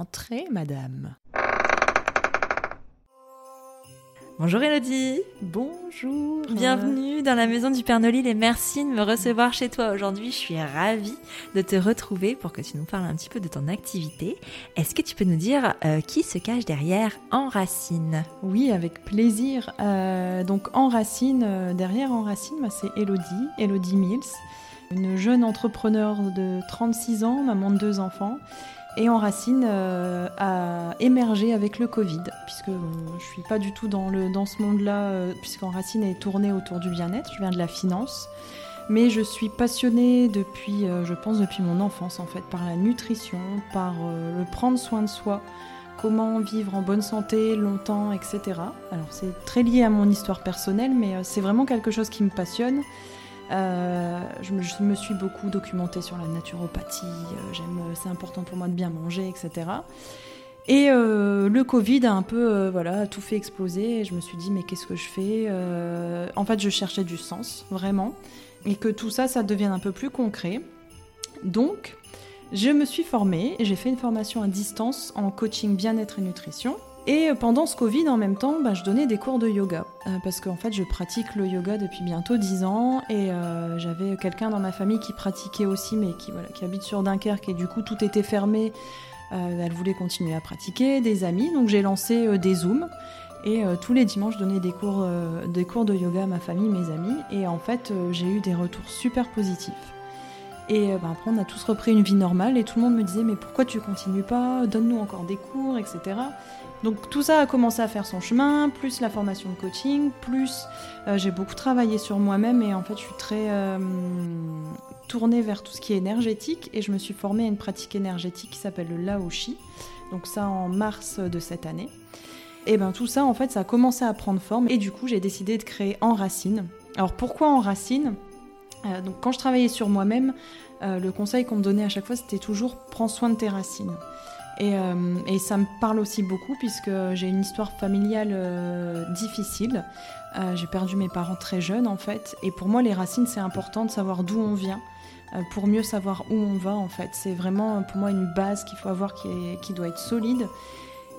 Entrez, madame. Bonjour Elodie Bonjour. Bienvenue dans la maison du Père Nolil et merci de me recevoir chez toi aujourd'hui. Je suis ravie de te retrouver pour que tu nous parles un petit peu de ton activité. Est-ce que tu peux nous dire euh, qui se cache derrière Enracine Oui, avec plaisir. Euh, donc Enracine, euh, derrière Enracine, bah, c'est Elodie, Elodie Mills, une jeune entrepreneur de 36 ans, maman de deux enfants et Enracine euh, a émergé avec le Covid, puisque euh, je suis pas du tout dans, le, dans ce monde-là, euh, puisqu'Enracine est tournée autour du bien-être, je viens de la finance. Mais je suis passionnée depuis, euh, je pense, depuis mon enfance, en fait, par la nutrition, par euh, le prendre soin de soi, comment vivre en bonne santé longtemps, etc. Alors c'est très lié à mon histoire personnelle, mais euh, c'est vraiment quelque chose qui me passionne. Euh, je, me, suis beaucoup documentée sur la naturopathie. euh, j'aime, euh, c'est important pour moi de bien manger, etc. Et le Covid a un peu, voilà, tout fait exploser. Et je me suis dit, mais qu'est-ce que je fais En fait, je cherchais du sens, vraiment, et que tout ça, ça devienne un peu plus concret. Donc, je me suis formée. J'ai fait une formation à distance en coaching bien-être et nutrition. Et pendant ce Covid, en même temps, bah, je donnais des cours de yoga. Euh, parce qu'en fait, je pratique le yoga depuis bientôt 10 ans. Et euh, j'avais quelqu'un dans ma famille qui pratiquait aussi, mais qui, habite sur Dunkerque. Et du coup, tout était fermé. Euh, elle voulait continuer à pratiquer, des amis. Donc j'ai lancé euh, des Zooms. Et tous les dimanches, je donnais des cours, de yoga à ma famille, mes amis. Et en fait, j'ai eu des retours super positifs. Et bah, après, on a tous repris une vie normale. Et tout le monde me disait, mais pourquoi tu continues pas? Donne-nous encore des cours, etc. Donc tout ça a commencé à faire son chemin, plus la formation de coaching, plus euh, j'ai beaucoup travaillé sur moi-même. Et en fait, je suis très euh, tournée vers tout ce qui est énergétique. Et je me suis formée à une pratique énergétique qui s'appelle le Laoshi. Donc ça en mars de cette année. Et ben tout ça, en fait, ça a commencé à prendre forme. Et du coup, j'ai décidé de créer Enracine. Alors pourquoi Enracine? Euh, Donc quand je travaillais sur moi-même, euh, le conseil qu'on me donnait à chaque fois, c'était toujours prends soin de tes racines. Et, euh, et ça me parle aussi beaucoup puisque j'ai une histoire familiale difficile. J'ai perdu mes parents très jeunes en fait. Et pour moi, les racines, c'est important de savoir d'où on vient pour mieux savoir où on va en fait. C'est vraiment pour moi une base qu'il faut avoir qui, est- qui doit être solide.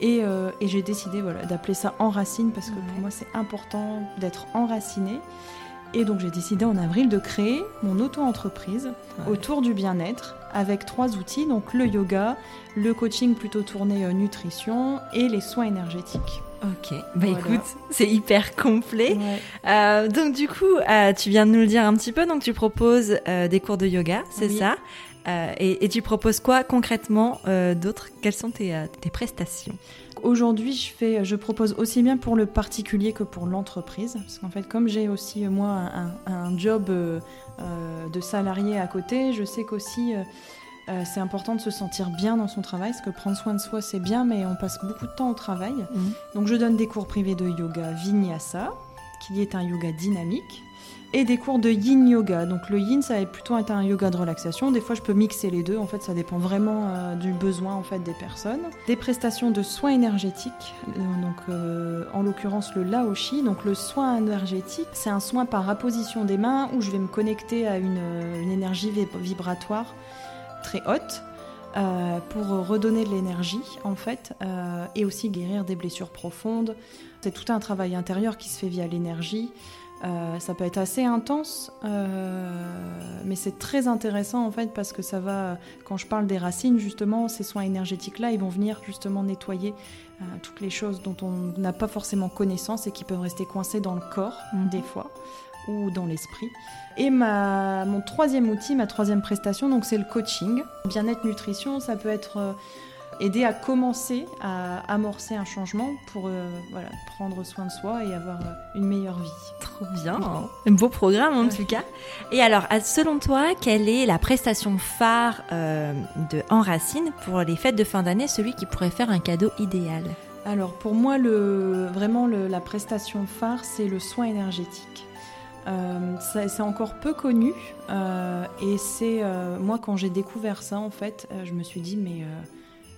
Et, euh, et j'ai décidé voilà, d'appeler ça enracine parce que pour moi c'est important d'être enraciné. Et donc j'ai décidé en avril de créer mon auto-entreprise Ouais. autour du bien-être avec trois outils, donc le yoga, le coaching plutôt tourné euh, nutrition et les soins énergétiques. Ok, bah Voilà. écoute, c'est hyper complet. Ouais. Euh, donc du coup, euh, tu viens de nous le dire un petit peu, donc tu proposes euh, des cours de yoga, c'est Oui. ça? Euh, et, et tu proposes quoi concrètement euh, d'autre? Quelles sont tes, euh, tes prestations? Aujourd'hui, je, fais, je propose aussi bien pour le particulier que pour l'entreprise. Parce qu'en fait, comme j'ai aussi, euh, moi, un, un job euh, de salarié à côté, je sais qu'aussi, c'est important de se sentir bien dans son travail. Parce que prendre soin de soi, c'est bien, mais on passe beaucoup de temps au travail. Donc, je donne des cours privés de yoga vinyasa, qui est un yoga dynamique. Et des cours de yin yoga. Donc le yin, ça va plutôt être un yoga de relaxation. Des fois, je peux mixer les deux. En fait, ça dépend vraiment euh, du besoin en fait des personnes. Des prestations de soins énergétiques. Euh, donc, euh, en l'occurrence, le Laoshi. Donc le soin énergétique, c'est un soin par apposition des mains où je vais me connecter à une, euh, une énergie vib- vibratoire très haute. euh, pour redonner de l'énergie en fait euh, et aussi guérir des blessures profondes. C'est tout un travail intérieur qui se fait via l'énergie Euh, ça peut être assez intense, mais c'est très intéressant en fait parce que ça va, quand je parle des racines justement, ces soins énergétiques-là, ils vont venir justement nettoyer toutes les choses dont on n'a pas forcément connaissance et qui peuvent rester coincées dans le corps mhm. des fois ou dans l'esprit. Et ma, mon troisième outil, ma troisième prestation, donc c'est le coaching. Bien-être nutrition, ça peut être euh, aider à commencer à amorcer un changement pour euh, voilà, prendre soin de soi et avoir euh, une meilleure vie. Trop bien, un beau programme en tout cas. Et alors, selon toi, quelle est la prestation phare de Enracine pour les fêtes de fin d'année, celui qui pourrait faire un cadeau idéal? Alors pour moi, le, vraiment la prestation phare, c'est le soin énergétique. Euh, c'est encore peu connu euh, et c'est euh, moi quand j'ai découvert ça en fait, je me suis dit mais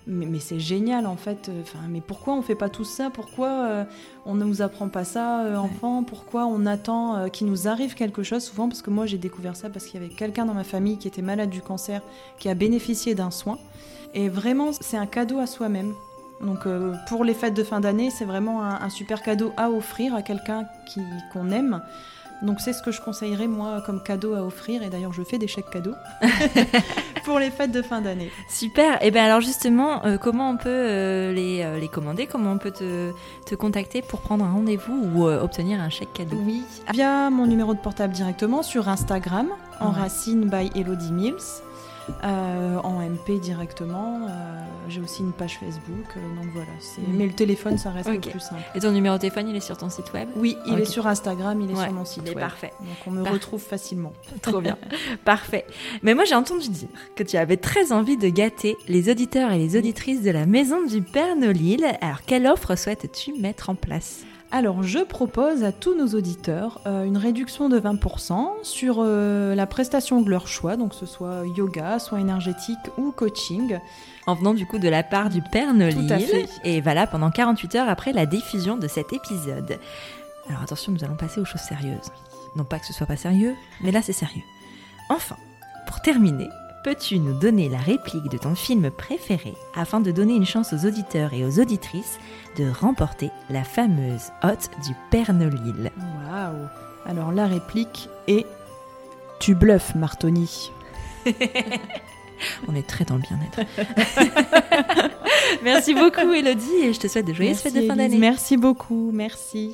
mais, c'est génial en fait. Enfin, mais pourquoi on fait pas tout ça? Pourquoi on ne nous apprend pas ça, enfant? Pourquoi on attend qu'il nous arrive quelque chose? Souvent parce que moi j'ai découvert ça parce qu'il y avait quelqu'un dans ma famille qui était malade du cancer, qui a bénéficié d'un soin. Et vraiment, c'est un cadeau à soi-même. Donc pour les fêtes de fin d'année, c'est vraiment un, un, super cadeau à offrir à quelqu'un qu'on aime. Donc c'est ce que je conseillerais moi comme cadeau à offrir et d'ailleurs je fais des chèques cadeaux pour les fêtes de fin d'année. Super. Et eh bien alors justement, euh, comment on peut euh, les, euh, les, commander? Comment on peut te, te, contacter pour prendre un rendez-vous ou obtenir un chèque cadeau? Oui, via mon numéro de portable directement sur Instagram, en racine by Elodie Mills. Euh, en MP directement. Euh, j'ai aussi une page Facebook, euh, donc voilà. Mais le téléphone, ça reste le plus simple. Et ton numéro de téléphone, il est sur ton site web? Oui, il est sur Instagram, il est sur mon site web. Parfait. Donc on me retrouve facilement. Trop bien. parfait. Mais moi, j'ai entendu dire que tu avais très envie de gâter les auditeurs et les auditrices de la Maison du Père Nolil. Alors, quelle offre souhaites-tu mettre en place? Alors, je propose à tous nos auditeurs euh, une réduction de 20% sur euh, la prestation de leur choix, donc que ce soit yoga, soins énergétiques ou coaching. En venant du coup de la part du Père Nolil. Et voilà, pendant 48 heures après la diffusion de cet épisode. Alors attention, nous allons passer aux choses sérieuses. Non pas que ce soit pas sérieux, mais là c'est sérieux. Enfin, pour terminer, peux-tu nous donner la réplique de ton film préféré afin de donner une chance aux auditeurs et aux auditrices de remporter la fameuse hôte du Père Nolil Waouh Alors la réplique est Tu bluffes, Martoni. On est très dans le bien-être. merci beaucoup, Elodie, et je te souhaite de joyeuses fêtes de fin d'année. Merci beaucoup, merci.